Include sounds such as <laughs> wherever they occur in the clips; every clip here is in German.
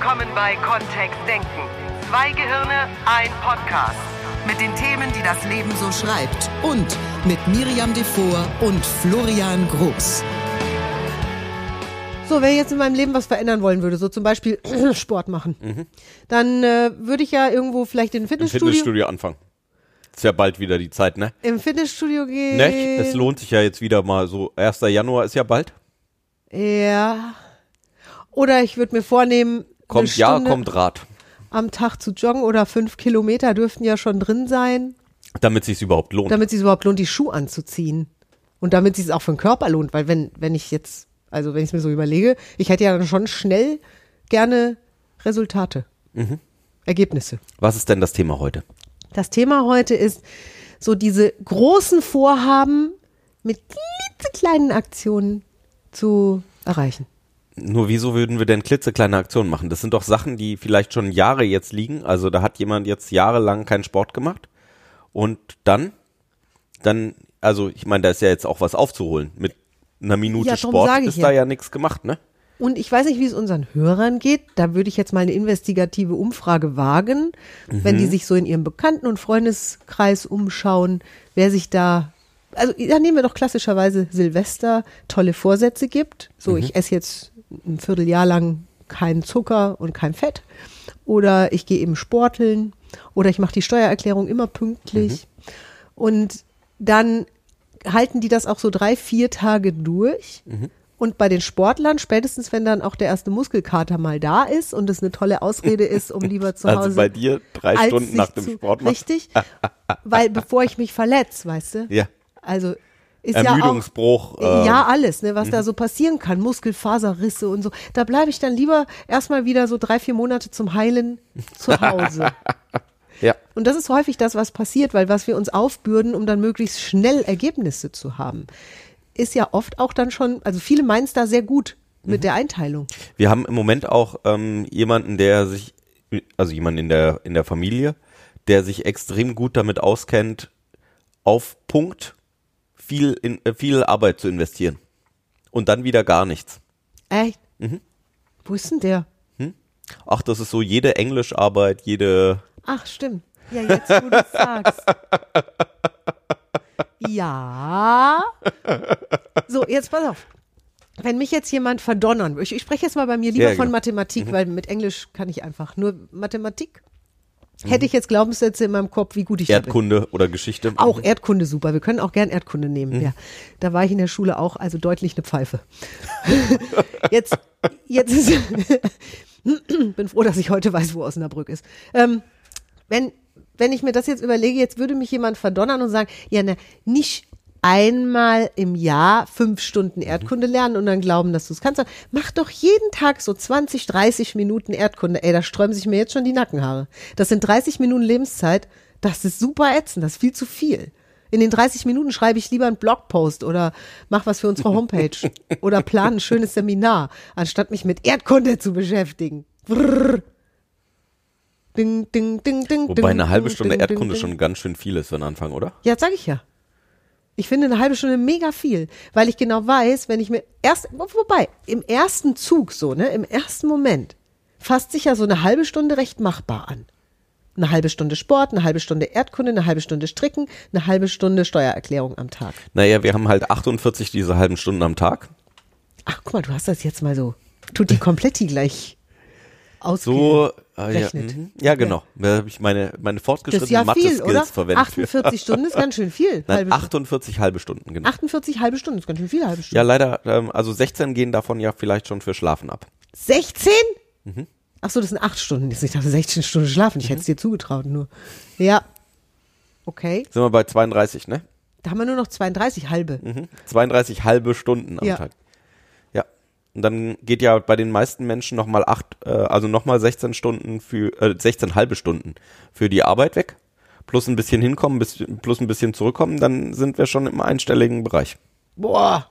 willkommen bei Kontext Denken. Zwei Gehirne, ein Podcast. Mit den Themen, die das Leben so schreibt. Und mit Miriam Devor und Florian Groß. So, wenn ich jetzt in meinem Leben was verändern wollen würde, so zum Beispiel <clears throat> Sport machen, dann äh, würde ich ja irgendwo vielleicht in ein Im Fitnessstudio, Fitnessstudio anfangen. Ist ja bald wieder die Zeit, ne? im Fitnessstudio gehen. Ne? Es lohnt sich ja jetzt wieder mal so. 1. Januar ist ja bald. Ja. Oder ich würde mir vornehmen, Kommt ja, kommt Rad. am Tag zu joggen oder fünf Kilometer dürften ja schon drin sein, Damit sich's überhaupt lohnt. damit es sich überhaupt lohnt, die Schuhe anzuziehen. Und damit es sich auch für den Körper lohnt, weil wenn, wenn ich jetzt, also wenn ich es mir so überlege, ich hätte ja dann schon schnell gerne Resultate, Mhm. Ergebnisse. Was ist denn das Thema heute? Das Thema heute ist so diese großen Vorhaben mit klitzekleinen Aktionen zu erreichen. Nur wieso würden wir denn klitzekleine Aktionen machen? Das sind doch Sachen, die vielleicht schon Jahre jetzt liegen. Also da hat jemand jetzt jahrelang keinen Sport gemacht. Und dann, dann, also ich meine, da ist ja jetzt auch was aufzuholen. Mit einer Minute Ja, Sport ist ja. da ja nichts gemacht, ne? Und ich weiß nicht, wie es unseren Hörern geht. Da würde ich jetzt mal eine investigative Umfrage wagen, wenn die sich so in ihrem Bekannten- und Freundeskreis umschauen, wer sich da, also da nehmen wir doch klassischerweise Silvester tolle Vorsätze gibt. So, ich esse jetzt ein Vierteljahr lang keinen Zucker und kein Fett. Oder ich gehe eben sporteln. Oder ich mache die Steuererklärung immer pünktlich. Und dann halten die das auch so drei, vier Tage durch. Und bei den Sportlern, spätestens wenn dann auch der erste Muskelkater mal da ist und es eine tolle Ausrede ist, um <laughs> lieber zu Hause. Also bei dir drei Stunden nach dem zu, Sport machen. Richtig. <laughs> Weil bevor ich mich verletze, weißt du? Ja. Also ist ja auch. Ermüdungsbruch. ähm, Ja, alles, ne, was da so passieren kann, Muskelfaserrisse und so. Da bleibe ich dann lieber erstmal wieder so drei, vier Monate zum Heilen zu Hause. <laughs> ja. Und das ist häufig das, was passiert, weil was wir uns aufbürden, um dann möglichst schnell Ergebnisse zu haben, ist ja oft auch dann schon, also viele meinen es da sehr gut mit der Einteilung. Wir haben im Moment auch ähm, jemanden, der sich, also jemanden in der, in der Familie, der sich extrem gut damit auskennt, auf Punkt viel, in, äh, viel Arbeit zu investieren. Und dann wieder gar nichts. Echt? Wo ist denn der? Ach, das ist so jede Englischarbeit, jede. Ach, stimmt. Ja, jetzt, wo du sagst. <laughs> Ja. So, jetzt pass auf. Wenn mich jetzt jemand verdonnern würde, ich, ich spreche jetzt mal bei mir lieber Ja, von genau. Mathematik, weil mit Englisch kann ich einfach nur Mathematik. Hätte ich jetzt Glaubenssätze in meinem Kopf, wie gut ich. Erdkunde oder Geschichte. Auch Erdkunde super. Wir können auch gern Erdkunde nehmen. Ja, da war ich in der Schule auch, also deutlich eine Pfeife. <laughs> jetzt, jetzt ist, <laughs> bin froh, dass ich heute weiß, wo Osnabrück ist. Ähm, wenn, wenn ich mir das jetzt überlege, jetzt würde mich jemand verdonnern und sagen, ja, ne, nicht einmal im Jahr fünf Stunden Erdkunde lernen und dann glauben, dass du es kannst. Mach doch jeden Tag so 20, 30 Minuten Erdkunde. Ey, da sträuben sich mir jetzt schon die Nackenhaare. Das sind 30 Minuten Lebenszeit. Das ist super ätzend. Das ist viel zu viel. In den 30 Minuten schreibe ich lieber einen Blogpost oder mach was für unsere Homepage <laughs> oder plane ein schönes Seminar, anstatt mich mit Erdkunde zu beschäftigen. Brrr. Ding, ding, ding, ding, Wobei eine halbe Stunde Erdkunde schon ganz schön viel ist für den Anfang, oder? ja, sag ich ja. Ich finde eine halbe Stunde mega viel, weil ich genau weiß, wenn ich mir erst, wo- wobei, im ersten Zug so, ne, im ersten Moment, fasst sich ja so eine halbe Stunde recht machbar an. Eine halbe Stunde Sport, eine halbe Stunde Erdkunde, eine halbe Stunde Stricken, eine halbe Stunde Steuererklärung am Tag. Naja, wir haben halt 48 diese halben Stunden am Tag. Ach, guck mal, du hast das jetzt mal so, tut die Kompletti gleich ausge So, äh, ja, mhm. ja, genau. Da habe ich meine, meine fortgeschrittenen ja Mathe-Skills verwendet. für. 48 Stunden ist ganz schön viel. <laughs> Nein, halbe Stunde. 48 halbe Stunden, genau. 48 halbe Stunden ist ganz schön viel, halbe Stunde. Ja, leider, ähm, also 16 gehen davon ja vielleicht schon für Schlafen ab. 16? Mhm. Ach so, das sind acht Stunden. Ich dachte 16 Stunden schlafen. Ich hätte es dir zugetraut nur. Ja. Okay. Sind wir bei 32, ne? Da haben wir nur noch 32 halbe. Mhm. 32 halbe Stunden am Ja. Tag. Und dann geht ja bei den meisten Menschen nochmal acht, äh, also nochmal 16 Stunden für, äh, 16 halbe Stunden für die Arbeit weg. Plus ein bisschen hinkommen, bis, plus ein bisschen zurückkommen, dann sind wir schon im einstelligen Bereich. Boah.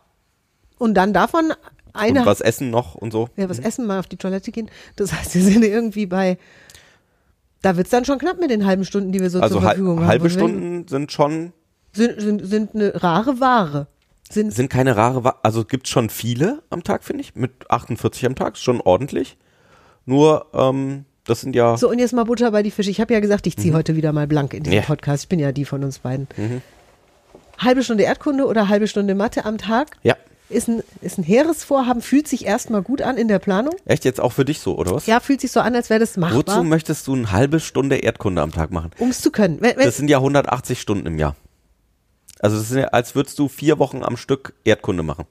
Und dann davon eine. Und was essen noch und so. ja, was essen, mal auf die Toilette gehen. Das heißt, wir sind irgendwie bei. Da wird's dann schon knapp mit den halben Stunden, die wir so Also zur Verfügung haben. halbe Und wenn- Stunden sind schon, Sind, sind, sind eine rare Ware. Sind, sind keine rare, Wa also gibt schon viele am Tag, finde ich, mit 48 am Tag, ist schon ordentlich. Nur, ähm, das sind ja. So, und jetzt mal Butter bei die Fische. Ich habe ja gesagt, ich ziehe heute wieder mal blank in diesem Ja. Podcast. Ich bin ja die von uns beiden. Halbe Stunde Erdkunde oder halbe Stunde Mathe am Tag Ja. ist ein, ist ein hehres Vorhaben, fühlt sich erstmal gut an in der Planung. Echt jetzt auch für dich so, oder was? Ja, fühlt sich so an, als wäre das Wozu machbar, möchtest du eine halbe Stunde Erdkunde am Tag machen? um es zu können. Wenn, wenn, Das sind ja 180 Stunden im Jahr. Also das sind ja, als würdest du vier Wochen am Stück Erdkunde machen.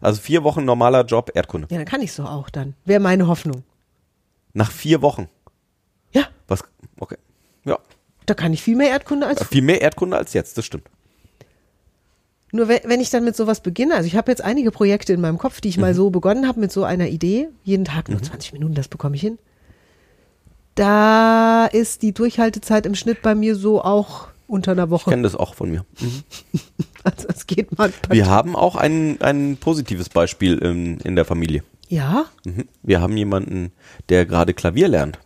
Also vier Wochen normaler Job Erdkunde. ja, dann kann ich so auch dann. Wäre meine Hoffnung. Nach vier Wochen. Ja, Was? Okay. Ja. da kann ich viel mehr Erdkunde als Viel mehr Erdkunde als jetzt, das stimmt. Nur wenn, ich dann mit sowas beginne, also ich habe jetzt einige Projekte in meinem Kopf, die ich Mhm. mal so begonnen habe mit so einer Idee, jeden Tag nur 20 Minuten, das bekomme ich hin. Da ist die Durchhaltezeit im Schnitt bei mir so auch unter einer Ich Woche. kenne das auch von mir. <laughs> Also es geht mal. Wir haben auch ein, ein positives Beispiel in, in der Familie. Ja, Mhm. Wir haben jemanden, der gerade Klavier lernt.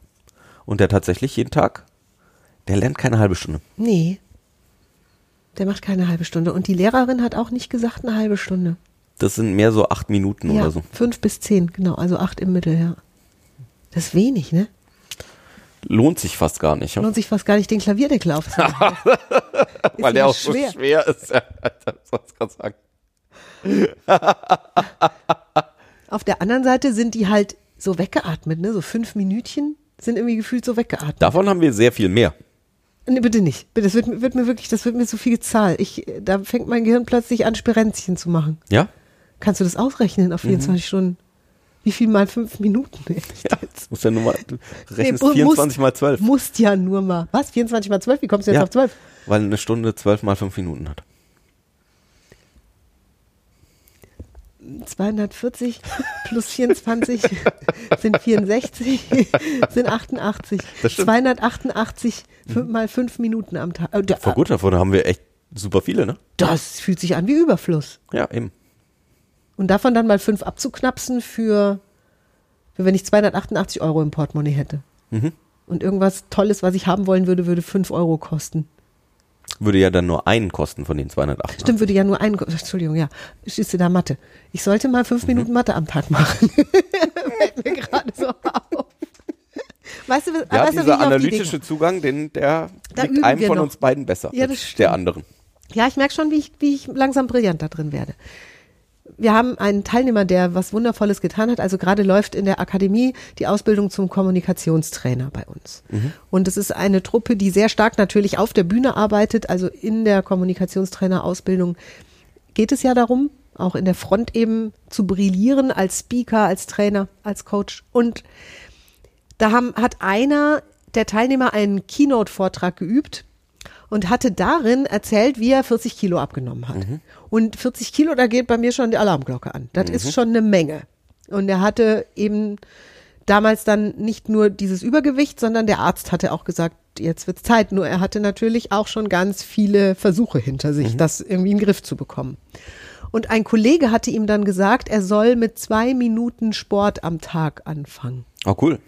Und der tatsächlich jeden Tag, der lernt keine halbe Stunde. nee. Der macht keine halbe Stunde. Und die Lehrerin hat auch nicht gesagt eine halbe Stunde. Das sind mehr so acht Minuten ja, oder so. fünf bis zehn, genau. Also acht im Mittel, ja. Das ist wenig, ne? Lohnt sich fast gar nicht. Lohnt sich fast gar nicht, den Klavierdeckel aufzumachen. <laughs> Ist Weil der auch so schwer ist. Ja, das grad sagen. Auf der anderen Seite sind die halt so weggeatmet, ne? So fünf Minütchen sind irgendwie gefühlt so weggeatmet. Davon haben wir sehr viel mehr. Nee, bitte nicht. Das wird, mir- wird mir wirklich, das wird mir zu viel Zahl. Ich, da fängt mein Gehirn plötzlich an, Spirenzchen zu machen. Ja? Kannst du das ausrechnen auf 24 Stunden? Wie viel mal fünf Minuten? <laughs> Echt Ja, jetzt? muss ja nur mal, du rechnest Nee, mu- 24 musst- mal 12. Musst ja nur mal. Was? 24 mal 12? Wie kommst du jetzt Ja, auf 12? Weil eine Stunde 12 mal 5 Minuten hat. 240 plus 24 <laughs> sind 64, sind 88. Das stimmt. 288 fünf, mal fünf Minuten am Tag. Äh, Voll gut, davon haben wir echt super viele, ne? Das fühlt sich an wie Überfluss. Ja, eben. Und davon dann mal fünf abzuknapsen für, für wenn ich 288 Euro im Portemonnaie hätte. Mhm. Und irgendwas Tolles, was ich haben wollen würde, würde 5 Euro kosten. Würde ja dann nur einen kosten von den 208. Stimmt, würde ja nur ein, Entschuldigung, ja, du da Mathe. Ich sollte mal Mhm. fünf Minuten Mathe am Tag machen. <laughs> Fällt mir gerade so auf. Weißt du, was- Ja, weißt du, dieser die analytische Zugang, den, der Da liegt einem von noch. uns beiden besser Ja, als der anderen. Ja, ich merke schon, wie ich, wie ich langsam brillant da drin werde. Wir haben einen Teilnehmer, der was Wundervolles getan hat. Also gerade läuft in der Akademie die Ausbildung zum Kommunikationstrainer bei uns. Und es ist eine Truppe, die sehr stark natürlich auf der Bühne arbeitet. Also in der Kommunikationstrainer-Ausbildung geht es ja darum, auch in der Front eben zu brillieren als Speaker, als Trainer, als Coach. Und da haben, hat einer der Teilnehmer einen Keynote-Vortrag geübt und hatte darin erzählt, wie er 40 Kilo abgenommen hat. Und 40 Kilo, da geht bei mir schon die Alarmglocke an. Das ist schon eine Menge. Und er hatte eben damals dann nicht nur dieses Übergewicht, sondern der Arzt hatte auch gesagt, jetzt wird's Zeit. Nur er hatte natürlich auch schon ganz viele Versuche hinter sich, das irgendwie in den Griff zu bekommen. Und ein Kollege hatte ihm dann gesagt, er soll mit zwei Minuten Sport am Tag anfangen. Oh, cool.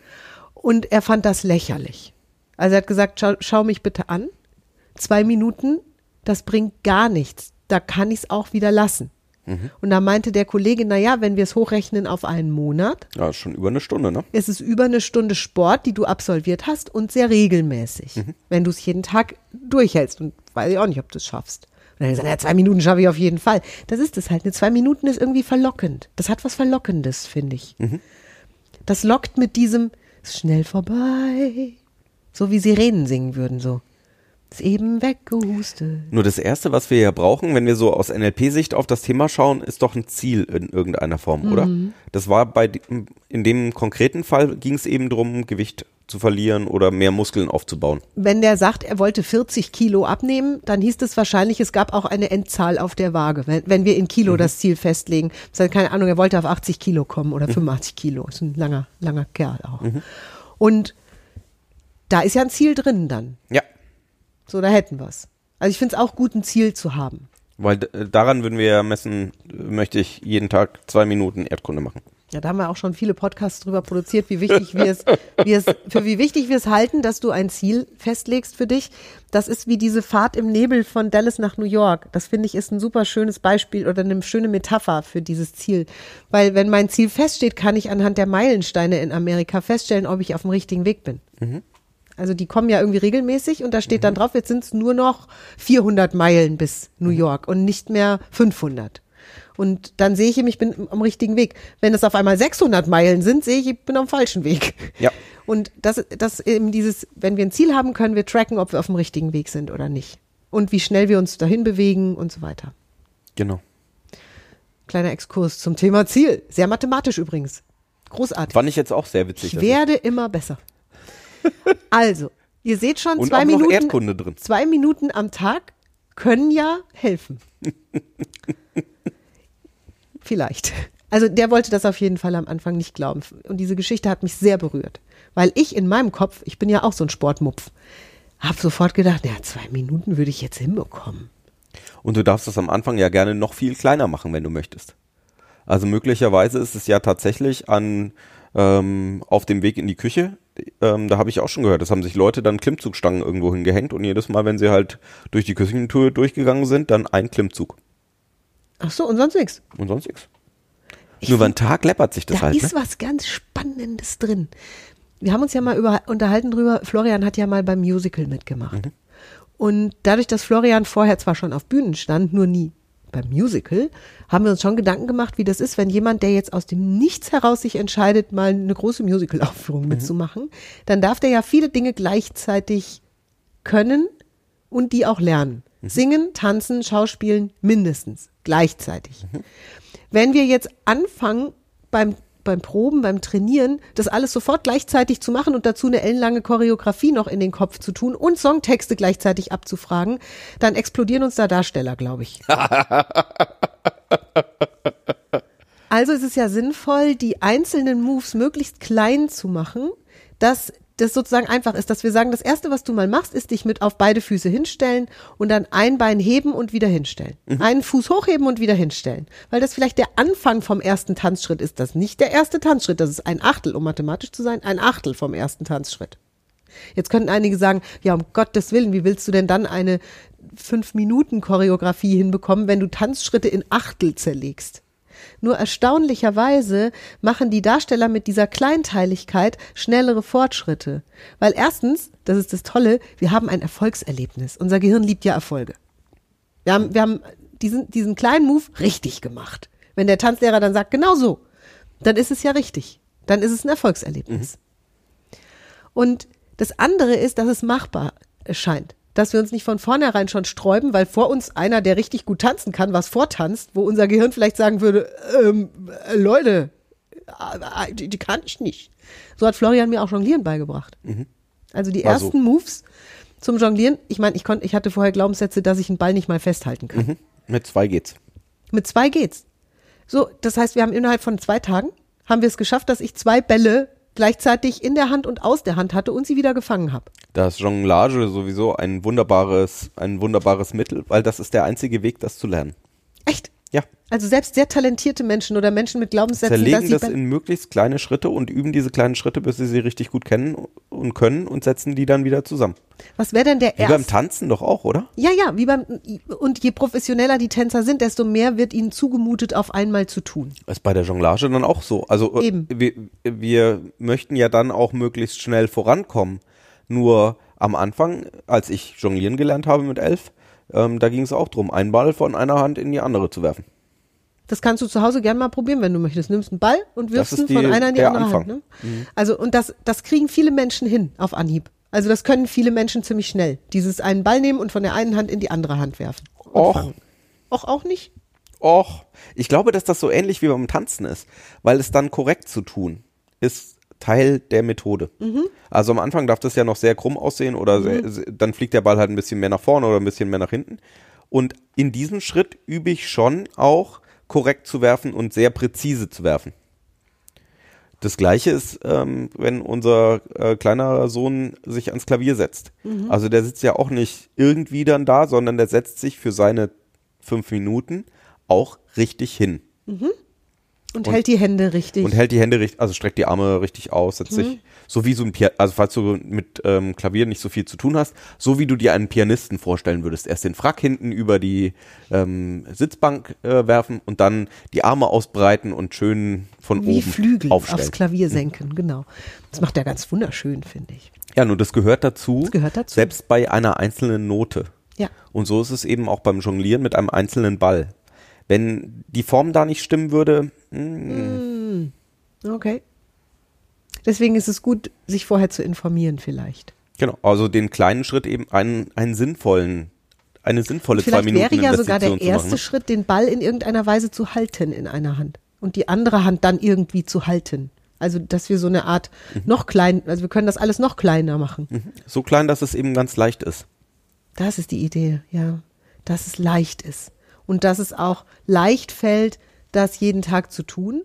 Und er fand das lächerlich. Also er hat gesagt, schau, schau mich bitte an. Zwei Minuten, das bringt gar nichts. Da kann ich es auch wieder lassen. Und da meinte der Kollege, na ja, wenn wir es hochrechnen auf einen Monat, Ja, ist schon über eine Stunde, ne? ist es über eine Stunde Sport, die du absolviert hast und sehr regelmäßig, wenn du es jeden Tag durchhältst. Und weiß ich auch nicht, ob du es schaffst. Und dann er gesagt, ja, zwei Minuten schaffe ich auf jeden Fall. Das ist es halt. Eine zwei Minuten ist irgendwie verlockend. Das hat was Verlockendes, finde ich. Das lockt mit diesem, ist schnell vorbei. So wie Sirenen singen würden, so. Ist eben weggehustet. Nur das Erste, was wir ja brauchen, wenn wir so aus NLP-Sicht auf das Thema schauen, ist doch ein Ziel in irgendeiner Form, oder? Das war bei in dem konkreten Fall ging es eben darum, Gewicht zu verlieren oder mehr Muskeln aufzubauen. Wenn der sagt, er wollte 40 Kilo abnehmen, dann hieß es wahrscheinlich, es gab auch eine Endzahl auf der Waage, wenn, wenn wir in Kilo das Ziel festlegen. Das heißt, keine Ahnung, er wollte auf 80 Kilo kommen oder 85 Kilo. Ist ein langer, langer Kerl auch. Und da ist ja ein Ziel drin dann. Ja, So, da hätten wir's. Also ich finde es auch gut, ein Ziel zu haben. weil äh, daran würden wir ja messen, möchte ich jeden Tag zwei Minuten Erdkunde machen. Ja, da haben wir auch schon viele Podcasts drüber produziert, wie wichtig wir es, <laughs> wie es, für wie wichtig wir es halten, dass du ein Ziel festlegst für dich. Das ist wie diese Fahrt im Nebel von Dallas nach New York. Das finde ich ist ein super schönes Beispiel oder eine schöne Metapher für dieses Ziel. Weil wenn mein Ziel feststeht, kann ich anhand der Meilensteine in Amerika feststellen, ob ich auf dem richtigen Weg bin. Also die kommen ja irgendwie regelmäßig und da steht dann drauf, jetzt sind es nur noch 400 Meilen bis New York und nicht mehr 500. Und dann sehe ich eben, ich bin am richtigen Weg. Wenn es auf einmal 600 Meilen sind, sehe ich, ich bin am falschen Weg. Ja. Und das, das eben dieses, wenn wir ein Ziel haben, können wir tracken, ob wir auf dem richtigen Weg sind oder nicht. Und wie schnell wir uns dahin bewegen und so weiter. Genau. Kleiner Exkurs zum Thema Ziel. Sehr mathematisch übrigens. Großartig. Fand ich jetzt auch sehr witzig. Ich werde immer besser. Also, ihr seht schon, Und zwei Minuten, Erdkunde drin. zwei Minuten am Tag können ja helfen. <laughs> Vielleicht. Also der wollte das auf jeden Fall am Anfang nicht glauben. Und diese Geschichte hat mich sehr berührt. Weil ich in meinem Kopf, ich bin ja auch so ein Sportmupf, habe sofort gedacht, ja, zwei Minuten würde ich jetzt hinbekommen. Und du darfst das am Anfang ja gerne noch viel kleiner machen, wenn du möchtest. Also möglicherweise ist es ja tatsächlich an ähm, auf dem Weg in die Küche. Ähm, da habe ich auch schon gehört, das haben sich Leute dann Klimmzugstangen irgendwo hingehängt und jedes Mal, wenn sie halt durch die Küchentour durchgegangen sind, dann ein Klimmzug Ach so, und sonst nichts. und sonst nichts. Ich Nur über find- Tag läppert sich das Da halt. ist Ne? was ganz Spannendes drin. Wir haben uns ja mal über, unterhalten drüber, Florian hat ja mal beim Musical mitgemacht. Und dadurch, dass Florian vorher zwar schon auf Bühnen stand, nur nie beim Musical, haben wir uns schon Gedanken gemacht, wie das ist, wenn jemand, der jetzt aus dem Nichts heraus sich entscheidet, mal eine große Musical-Aufführung mitzumachen, dann darf der ja viele Dinge gleichzeitig können und die auch lernen. Singen, tanzen, schauspielen mindestens gleichzeitig. Wenn wir jetzt anfangen beim beim Proben, beim Trainieren, das alles sofort gleichzeitig zu machen und dazu eine ellenlange Choreografie noch in den Kopf zu tun und Songtexte gleichzeitig abzufragen, dann explodieren uns da Darsteller, glaube ich. <laughs> Also ist es ja sinnvoll, die einzelnen Moves möglichst klein zu machen, dass das sozusagen einfach ist, dass wir sagen, das erste, was du mal machst, ist dich mit auf beide Füße hinstellen und dann ein Bein heben und wieder hinstellen. Einen Fuß hochheben und wieder hinstellen. Weil das vielleicht der Anfang vom ersten Tanzschritt ist. Das ist nicht der erste Tanzschritt, das ist ein Achtel, um mathematisch zu sein, ein Achtel vom ersten Tanzschritt. Jetzt könnten einige sagen, ja, um Gottes Willen, wie willst du denn dann eine Fünf-Minuten-Choreografie hinbekommen, wenn du Tanzschritte in Achtel zerlegst? Nur erstaunlicherweise machen die Darsteller mit dieser Kleinteiligkeit schnellere Fortschritte. Weil erstens, das ist das Tolle, wir haben ein Erfolgserlebnis. Unser Gehirn liebt ja Erfolge. Wir haben, wir haben diesen, diesen kleinen Move richtig gemacht. Wenn der Tanzlehrer dann sagt, genau so, dann ist es ja richtig. Dann ist es ein Erfolgserlebnis. Und das andere ist, dass es machbar scheint. Dass wir uns nicht von vornherein schon sträuben, weil vor uns einer, der richtig gut tanzen kann, was vortanzt, wo unser Gehirn vielleicht sagen würde, ähm, äh, Leute, äh, die, die kann ich nicht. So hat Florian mir auch Jonglieren beigebracht. Also die War so. ersten Moves zum Jonglieren, ich meine, ich konnte, ich hatte vorher Glaubenssätze, dass ich einen Ball nicht mal festhalten kann. Mhm. Mit zwei geht's. Mit zwei geht's. So, das heißt, wir haben innerhalb von zwei Tagen haben wir es geschafft, dass ich zwei Bälle gleichzeitig in der Hand und aus der Hand hatte und sie wieder gefangen habe. Da ist Jonglage sowieso ein wunderbares, ein wunderbares Mittel, weil das ist der einzige Weg, das zu lernen. Echt? Ja. Also selbst sehr talentierte Menschen oder Menschen mit Glaubenssätzen, Zerlegen das in möglichst kleine Schritte und üben diese kleinen Schritte, bis sie sie richtig gut kennen und können und setzen die dann wieder zusammen. was wäre denn der Wie beim erste? Tanzen doch auch, oder? Ja, ja, wie beim und je professioneller die Tänzer sind, desto mehr wird ihnen zugemutet, auf einmal zu tun. Ist bei der Jonglage dann auch so. Also äh, Eben. Wir, wir möchten ja dann auch möglichst schnell vorankommen. Nur am Anfang, als ich jonglieren gelernt habe mit elf, ähm, da ging es auch drum, einen Ball von einer Hand in die andere zu werfen. Das kannst du zu Hause gerne mal probieren, wenn du möchtest. Nimmst einen Ball und wirfst ihn die- von einer in die der andere Anfang. Mhm. Hand. Ne? Also und das, das kriegen viele Menschen hin auf Anhieb. Also das können viele Menschen ziemlich schnell. Dieses einen Ball nehmen und von der einen Hand in die andere Hand werfen. Och. Och, auch nicht? Och, ich glaube, dass das so ähnlich wie beim Tanzen ist, weil es dann korrekt zu tun ist Teil der Methode. Also am Anfang darf das ja noch sehr krumm aussehen oder sehr, sehr- dann fliegt der Ball halt ein bisschen mehr nach vorne oder ein bisschen mehr nach hinten. Und in diesem Schritt übe ich schon auch korrekt zu werfen und sehr präzise zu werfen. Das gleiche ist, ähm, wenn unser äh, kleiner Sohn sich ans Klavier setzt. Also der sitzt ja auch nicht irgendwie dann da, sondern der setzt sich für seine fünf Minuten auch richtig hin. Und, hält die Hände richtig. und hält die Hände richtig, also streckt die Arme richtig aus, setzt sich so wie so ein Pian also falls du mit ähm, Klavier nicht so viel zu tun hast, so wie du dir einen Pianisten vorstellen würdest. Erst den Frack hinten über die ähm, Sitzbank äh, werfen und dann die Arme ausbreiten und schön von Wie oben Flügel aufstellen. aufs Klavier senken, genau. Das macht er ganz wunderschön, finde ich. Ja, nur das gehört dazu. Das gehört dazu. Selbst bei einer einzelnen Note. Ja. Und so ist es eben auch beim Jonglieren mit einem einzelnen Ball. Wenn die Form da nicht stimmen würde, Okay. Deswegen ist es gut, sich vorher zu informieren vielleicht. genau, also den kleinen Schritt eben einen, einen sinnvollen, eine sinnvolle zwei Vielleicht Minuten wäre ja sogar der erste machen, ne? Schritt, den Ball in irgendeiner Weise zu halten in einer Hand und die andere Hand dann irgendwie zu halten. Also, dass wir so eine Art Mhm. noch klein, also wir können das alles noch kleiner machen. So klein, dass es eben ganz leicht ist. Das ist die Idee, ja. Dass es leicht ist. Und dass es auch leicht fällt, das jeden Tag zu tun.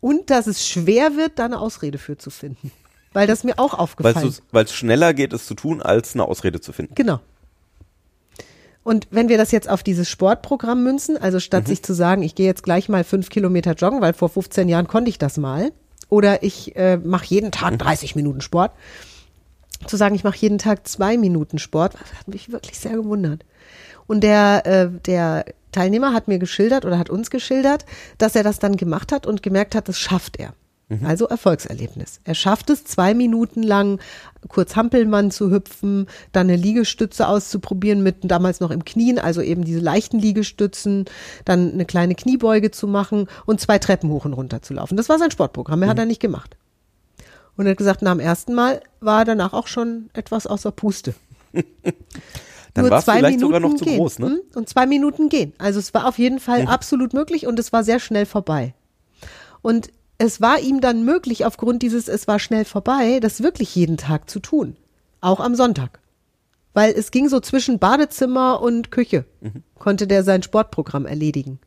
Und dass es schwer wird, da eine Ausrede für zu finden. Weil das mir auch aufgefallen Weil es schneller geht, es zu tun, als eine Ausrede zu finden. Genau. Und wenn wir das jetzt auf dieses Sportprogramm münzen, also statt sich zu sagen, ich gehe jetzt gleich mal fünf Kilometer joggen, weil vor 15 Jahren konnte ich das mal, oder ich äh, mache jeden Tag 30 Minuten Sport, zu sagen, ich mache jeden Tag zwei Minuten Sport, hat mich wirklich sehr gewundert. Und der, äh, der Teilnehmer hat mir geschildert oder hat uns geschildert, dass er das dann gemacht hat und gemerkt hat, das schafft er. Also Erfolgserlebnis. Er schafft es, zwei Minuten lang kurz Hampelmann zu hüpfen, dann eine Liegestütze auszuprobieren mit damals noch im Knien, also eben diese leichten Liegestützen, dann eine kleine Kniebeuge zu machen und zwei Treppen hoch und runter zu laufen. Das war sein Sportprogramm, mehr hat er nicht gemacht. Und er hat gesagt, nach dem ersten Mal war er danach auch schon etwas außer Puste. <laughs> Dann Nur war es zwei vielleicht sogar noch Minuten zu gehen. groß, ne? Hm? Und zwei Minuten gehen. Also es war auf jeden Fall absolut möglich und es war sehr schnell vorbei. Und es war ihm dann möglich, aufgrund dieses Es war schnell vorbei, das wirklich jeden Tag zu tun. Auch am Sonntag. Weil es ging so zwischen Badezimmer und Küche, konnte der sein Sportprogramm erledigen.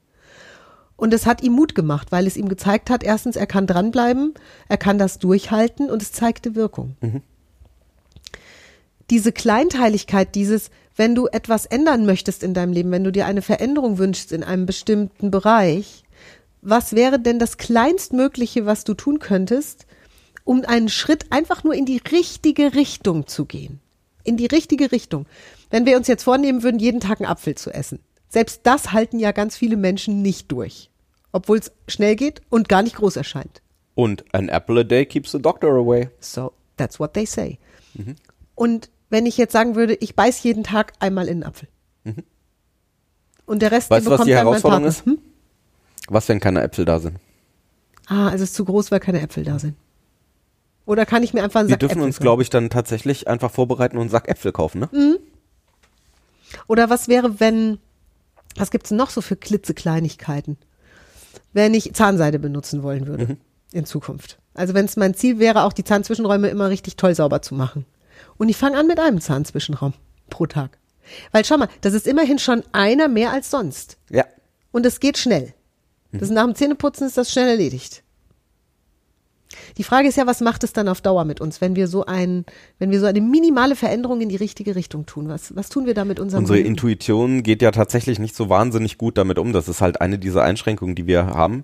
Und es hat ihm Mut gemacht, weil es ihm gezeigt hat, erstens, er kann dranbleiben, er kann das durchhalten und es zeigte Wirkung. Diese Kleinteiligkeit, dieses, wenn du etwas ändern möchtest in deinem Leben, wenn du dir eine Veränderung wünschst in einem bestimmten Bereich, was wäre denn das Kleinstmögliche, was du tun könntest, um einen Schritt einfach nur in die richtige Richtung zu gehen? In die richtige Richtung. Wenn wir uns jetzt vornehmen würden, jeden Tag einen Apfel zu essen. Selbst das halten ja ganz viele Menschen nicht durch. Obwohl es schnell geht und gar nicht groß erscheint. Und an apple a day keeps the doctor away. So, that's what they say. Und wenn ich jetzt sagen würde, ich beiß jeden Tag einmal in einen Apfel. Und der Rest Weißt den du, was bekommt die Herausforderung ist? Hm? Was, wenn keine Äpfel da sind? Ah, also es ist zu groß, weil keine Äpfel da sind. Oder kann ich mir einfach einen Wir Sack dürfen Äpfel uns, glaube ich, dann tatsächlich einfach vorbereiten und einen Sack Äpfel kaufen, ne? Oder was wäre, wenn, was gibt's denn noch so für klitzekleinigkeiten? Wenn ich Zahnseide benutzen wollen würde Mhm. in Zukunft. Also wenn es mein Ziel wäre, auch die Zahnzwischenräume immer richtig toll sauber zu machen. Und ich fange an mit einem Zahnzwischenraum pro Tag. Weil schau mal, das ist immerhin schon einer mehr als sonst. Ja. Und es geht schnell. Das nach dem Zähneputzen ist das schnell erledigt. Die Frage ist ja, was macht es dann auf Dauer mit uns, wenn wir so ein, wenn wir so eine minimale Veränderung in die richtige Richtung tun? Was, was tun wir da mit unserem Unsere Leben? Intuition geht ja tatsächlich nicht so wahnsinnig gut damit um. Das ist halt eine dieser Einschränkungen, die wir haben,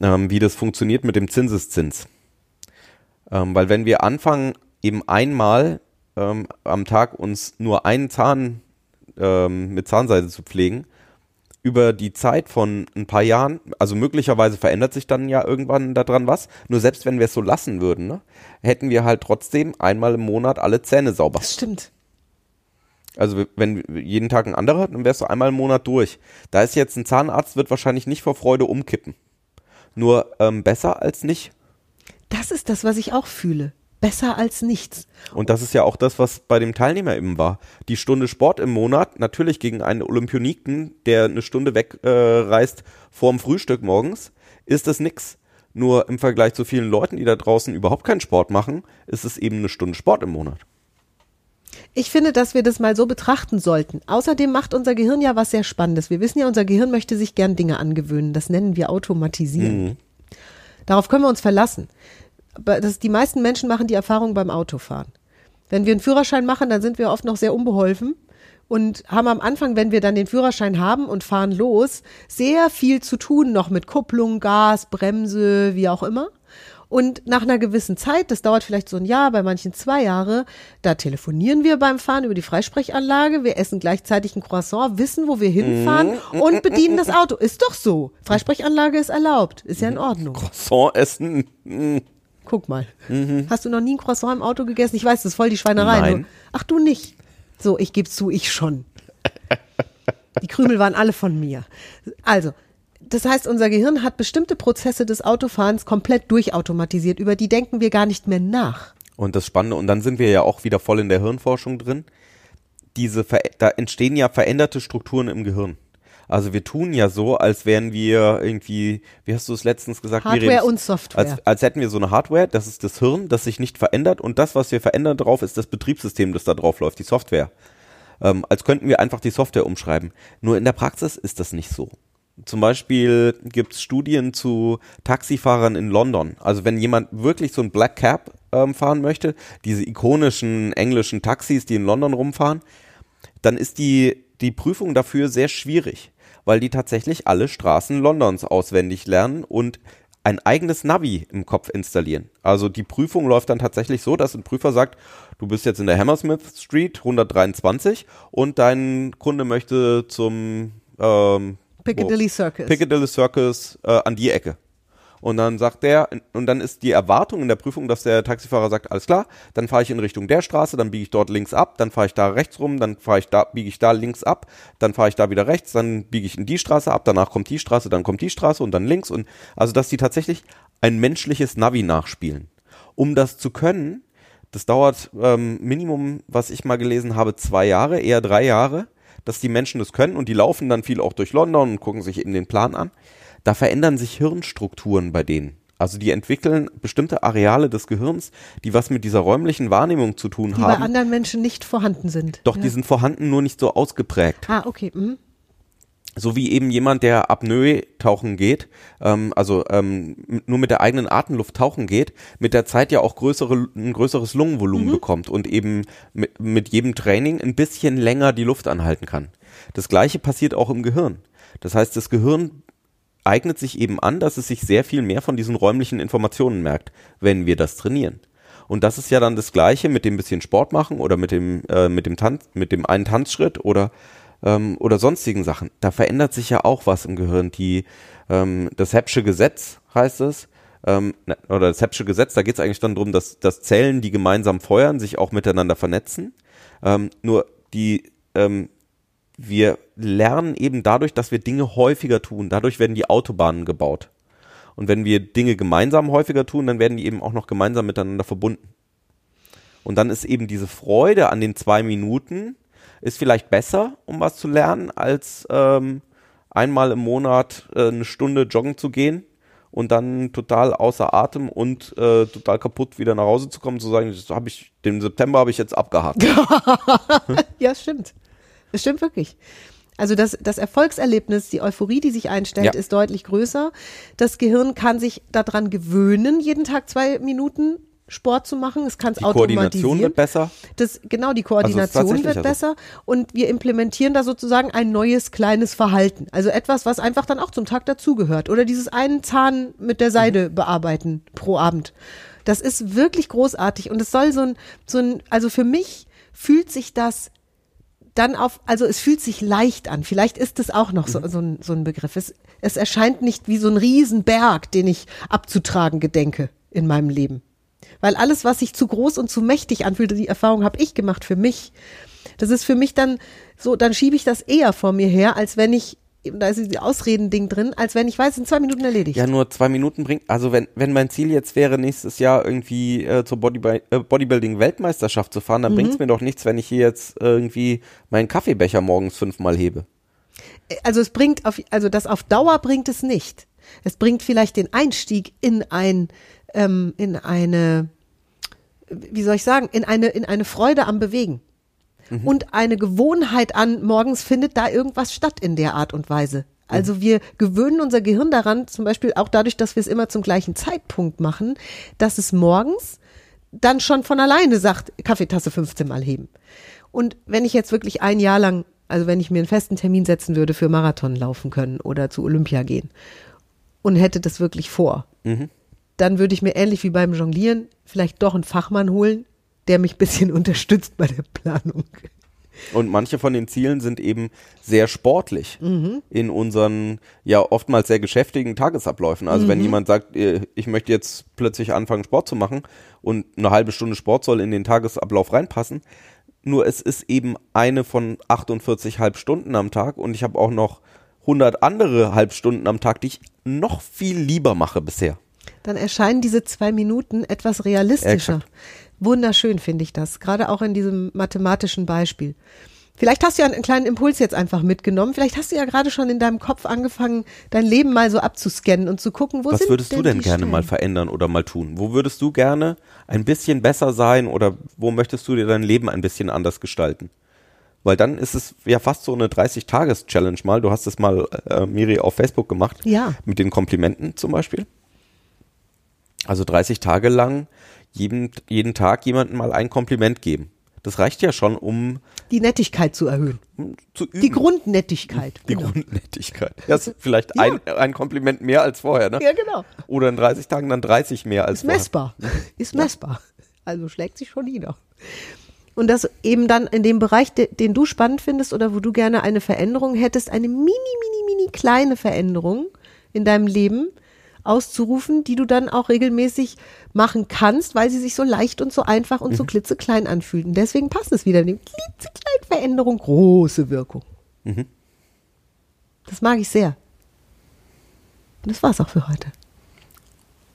ähm, wie das funktioniert mit dem Zinseszins. Ähm, weil wenn wir anfangen, eben einmal ähm, am Tag uns nur einen Zahn ähm, mit Zahnseide zu pflegen, über die Zeit von ein paar Jahren, also möglicherweise verändert sich dann ja irgendwann daran was, nur selbst wenn wir es so lassen würden, ne, hätten wir halt trotzdem einmal im Monat alle Zähne sauber. Das stimmt. Also wenn jeden Tag ein anderer, dann wärst du einmal im Monat durch. Da ist jetzt ein Zahnarzt, wird wahrscheinlich nicht vor Freude umkippen. Nur ähm, besser als nicht. Das ist das, was ich auch fühle. Besser als nichts. Und das ist ja auch das, was bei dem Teilnehmer eben war. Die Stunde Sport im Monat, natürlich gegen einen Olympioniken, der eine Stunde wegreist äh, vorm Frühstück morgens, ist das nix. Nur im Vergleich zu vielen Leuten, die da draußen überhaupt keinen Sport machen, ist es eben eine Stunde Sport im Monat. Ich finde, dass wir das mal so betrachten sollten. Außerdem macht unser Gehirn ja was sehr Spannendes. Wir wissen ja, unser Gehirn möchte sich gern Dinge angewöhnen. Das nennen wir automatisieren. Darauf können wir uns verlassen. Das, die meisten Menschen machen die Erfahrung beim Autofahren. Wenn wir einen Führerschein machen, dann sind wir oft noch sehr unbeholfen und haben am Anfang, wenn wir dann den Führerschein haben und fahren los, sehr viel zu tun noch mit Kupplung, Gas, Bremse, wie auch immer. Und nach einer gewissen Zeit, das dauert vielleicht so ein Jahr, bei manchen zwei Jahre, da telefonieren wir beim Fahren über die Freisprechanlage, wir essen gleichzeitig ein Croissant, wissen, wo wir hinfahren und bedienen das Auto. Ist doch so. Freisprechanlage ist erlaubt. Ist ja in Ordnung. Croissant essen. Guck mal. Hast du noch nie ein Croissant im Auto gegessen? Ich weiß, das ist voll die Schweinerei. Nein. nur- Ach, du nicht. So, ich gebe zu, ich schon. <laughs> Die Krümel waren alle von mir. Also, das heißt, unser Gehirn hat bestimmte Prozesse des Autofahrens komplett durchautomatisiert. Über die denken wir gar nicht mehr nach. Und das Spannende, und dann sind wir ja auch wieder voll in der Hirnforschung drin. Diese, da entstehen ja veränderte Strukturen im Gehirn. Also wir tun ja so, als wären wir irgendwie, wie hast du es letztens gesagt? Hardware Miriam? und Software. Als, als hätten wir so eine Hardware, das ist das Hirn, das sich nicht verändert und das, was wir verändern drauf, ist das Betriebssystem, das da drauf läuft, die Software. Ähm, als könnten wir einfach die Software umschreiben. Nur in der Praxis ist das nicht so. Zum Beispiel gibt es Studien zu Taxifahrern in London. Also wenn jemand wirklich so ein Black Cab ähm, fahren möchte, diese ikonischen englischen Taxis, die in London rumfahren, dann ist die, die Prüfung dafür sehr schwierig, weil die tatsächlich alle Straßen Londons auswendig lernen und ein eigenes Navi im Kopf installieren. Also die Prüfung läuft dann tatsächlich so, dass ein Prüfer sagt, du bist jetzt in der Hammersmith Street 123 und dein Kunde möchte zum ähm, Piccadilly? Circus. Piccadilly Circus äh, an die Ecke. Und dann sagt der, und dann ist die Erwartung in der Prüfung, dass der Taxifahrer sagt, alles klar, dann fahre ich in Richtung der Straße, dann biege ich dort links ab, dann fahre ich da rechts rum, dann fahre ich da, biege ich da links ab, dann fahre ich da wieder rechts, dann biege ich in die Straße ab, danach kommt die Straße, dann kommt die Straße und dann links und also dass die tatsächlich ein menschliches Navi nachspielen. Um das zu können, das dauert ähm, Minimum, was ich mal gelesen habe, zwei Jahre, eher drei Jahre, dass die Menschen das können und die laufen dann viel auch durch London und gucken sich eben den Plan an. Da verändern sich Hirnstrukturen bei denen. Also die entwickeln bestimmte Areale des Gehirns, die was mit dieser räumlichen Wahrnehmung zu tun die bei haben. anderen Menschen nicht vorhanden sind. Doch ja. die sind vorhanden, nur nicht so ausgeprägt. Ah, okay. Mhm. So wie eben jemand, der Apnoe tauchen geht, ähm, also ähm, nur mit der eigenen Atemluft tauchen geht, mit der Zeit ja auch größere, ein größeres Lungenvolumen bekommt und eben mit, mit jedem Training ein bisschen länger die Luft anhalten kann. Das gleiche passiert auch im Gehirn. Das heißt, das Gehirn eignet sich eben an, dass es sich sehr viel mehr von diesen räumlichen Informationen merkt, wenn wir das trainieren. Und das ist ja dann das Gleiche mit dem bisschen Sport machen oder mit dem, äh, mit dem Tanz, mit dem einen Tanzschritt oder, ähm, oder sonstigen Sachen. Da verändert sich ja auch was im Gehirn. Die, ähm, das Heppsche Gesetz heißt es, ähm, oder das Heppsche Gesetz, da geht es eigentlich dann darum, dass, dass Zellen, die gemeinsam feuern, sich auch miteinander vernetzen. Ähm, nur die, ähm, wir lernen eben dadurch, dass wir Dinge häufiger tun. Dadurch werden die Autobahnen gebaut. Und wenn wir Dinge gemeinsam häufiger tun, dann werden die eben auch noch gemeinsam miteinander verbunden. Und dann ist eben diese Freude an den zwei Minuten, ist vielleicht besser, um was zu lernen, als ähm, einmal im Monat äh, eine Stunde joggen zu gehen und dann total außer Atem und äh, total kaputt wieder nach Hause zu kommen, zu sagen, das habe ich, den September habe ich jetzt abgehakt. <laughs> Ja, stimmt. Es stimmt wirklich. Also das, das Erfolgserlebnis, die Euphorie, die sich einstellt, Ja. ist deutlich größer. Das Gehirn kann sich daran gewöhnen, jeden Tag zwei Minuten Sport zu machen. Es kann es Die Koordination automatisieren. wird besser. Das, genau, die Also Koordination tatsächlich wird also- besser und wir implementieren da sozusagen ein neues kleines Verhalten. Also etwas, was einfach dann auch zum Tag dazugehört. Oder dieses einen Zahn mit der Seide bearbeiten pro Abend. Das ist wirklich großartig und es soll so ein, so ein, also für mich fühlt sich das dann auf, also es fühlt sich leicht an. Vielleicht ist es auch noch so, so, ein, so ein Begriff. Es, es erscheint nicht wie so ein Riesenberg, den ich abzutragen gedenke in meinem Leben. Weil alles, was sich zu groß und zu mächtig anfühlte, die Erfahrung habe ich gemacht für mich. Das ist für mich dann so, dann schiebe ich das eher vor mir her, als wenn ich, da ist die Ausreden-Ding drin, als wenn ich weiß, in zwei Minuten erledigt. Ja, nur zwei Minuten bringt, also wenn, wenn mein Ziel jetzt wäre, nächstes Jahr irgendwie äh, zur Bodybuil- äh, Bodybuilding-Weltmeisterschaft zu fahren, dann Mhm. bringt's mir doch nichts, wenn ich hier jetzt irgendwie meinen Kaffeebecher morgens fünfmal hebe. also es bringt auf, also das auf Dauer bringt es nicht. Es bringt vielleicht den Einstieg in ein, ähm, in eine, wie soll ich sagen, in eine, in eine Freude am Bewegen. Und eine Gewohnheit an, morgens findet da irgendwas statt in der Art und Weise. Also wir gewöhnen unser Gehirn daran, zum Beispiel auch dadurch, dass wir es immer zum gleichen Zeitpunkt machen, dass es morgens dann schon von alleine sagt, Kaffeetasse 15 Mal heben. Und wenn ich jetzt wirklich ein Jahr lang, also wenn ich mir einen festen Termin setzen würde für Marathon laufen können oder zu Olympia gehen und hätte das wirklich vor, dann würde ich mir ähnlich wie beim Jonglieren vielleicht doch einen Fachmann holen, der mich ein bisschen <laughs> unterstützt bei der Planung. Und manche von den Zielen sind eben sehr sportlich in unseren ja oftmals sehr geschäftigen Tagesabläufen. Also wenn jemand sagt, äh, ich möchte jetzt plötzlich anfangen Sport zu machen und eine halbe Stunde Sport soll in den Tagesablauf reinpassen, nur es ist eben eine von 48 Halbstunden am Tag und ich habe auch noch 100 andere Halbstunden am Tag, die ich noch viel lieber mache bisher. Dann erscheinen diese zwei Minuten etwas realistischer. Exakt. Wunderschön finde ich das, gerade auch in diesem mathematischen Beispiel. Vielleicht hast du ja einen kleinen Impuls jetzt einfach mitgenommen. Vielleicht hast du ja gerade schon in deinem Kopf angefangen, dein Leben mal so abzuscannen und zu gucken, wo Was sind würdest du denn gerne Stellen? mal verändern oder mal tun? Wo würdest du gerne ein bisschen besser sein oder wo möchtest du dir dein Leben ein bisschen anders gestalten? Weil dann ist es ja fast so eine 30-Tages-Challenge mal. Du hast es mal, äh, Miri, auf Facebook gemacht. Ja. Mit den Komplimenten zum Beispiel. Also 30 Tage lang jeden, jeden Tag jemandem mal ein Kompliment geben. Das reicht ja schon, um Die Nettigkeit zu erhöhen. zu. Die Grundnettigkeit. Die genau. Grundnettigkeit. Ja, ist <laughs> vielleicht Ja. ein, ein Kompliment mehr als vorher, ne? Ja, genau. Oder in 30 Tagen dann 30 mehr als Ist vorher. messbar. <laughs> Ist messbar. Also schlägt sich schon nieder. Und das eben dann in dem Bereich, de, den du spannend findest oder wo du gerne eine Veränderung hättest, eine mini, mini, mini kleine Veränderung in deinem Leben auszurufen, die du dann auch regelmäßig machen kannst, weil sie sich so leicht und so einfach und so klitzeklein anfühlt. Und deswegen passt es wieder. Eine klitzekleine Veränderung, große Wirkung. Das mag ich sehr. Und das war's auch für heute.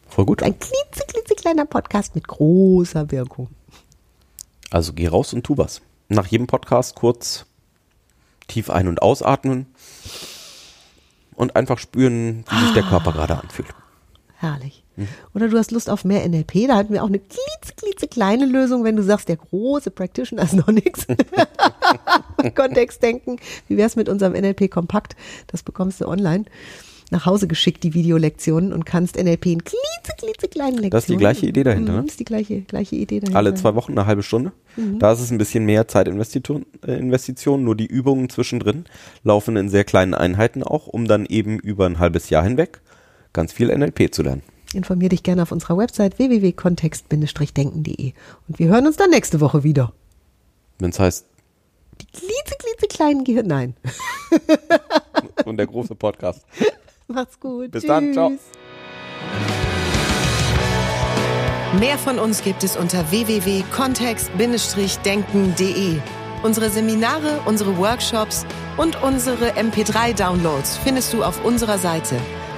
Voll gut. Ein klitze, klitzekleiner Podcast mit großer Wirkung. Also geh raus und tu was. Nach jedem Podcast kurz tief ein- und ausatmen und einfach spüren, wie sich der Körper gerade anfühlt. Herrlich. Oder du hast Lust auf mehr NLP, da hatten wir auch eine klitze, klitze kleine Lösung, wenn du sagst, der große Practitioner ist <laughs> noch nichts. Kontext denken. Wie wär's mit unserem NLP Kompakt? Das bekommst du online nach Hause geschickt, die Videolektionen und kannst NLP in klitze, klitze kleinen Lektionen. Das ist die gleiche Idee dahinter, Mhm, ne? Das ist die gleiche, gleiche Idee dahinter. Alle zwei Wochen eine halbe Stunde. Da ist es ein bisschen mehr Zeitinvestition, äh, nur die Übungen zwischendrin laufen in sehr kleinen Einheiten auch, um dann eben über ein halbes Jahr hinweg ganz viel NLP zu lernen. Informier dich gerne auf unserer Website www.kontext-denken.de. Und wir hören uns dann nächste Woche wieder. Wenn es heißt, Die klitze, klitze kleinen Gehirn. Nein. <laughs> und der große Podcast. Macht's gut. Bis dann, ciao. Tschüss. Mehr von uns gibt es unter www.kontext-denken.de. Unsere Seminare, unsere Workshops und unsere MP3-Downloads findest du auf unserer Seite.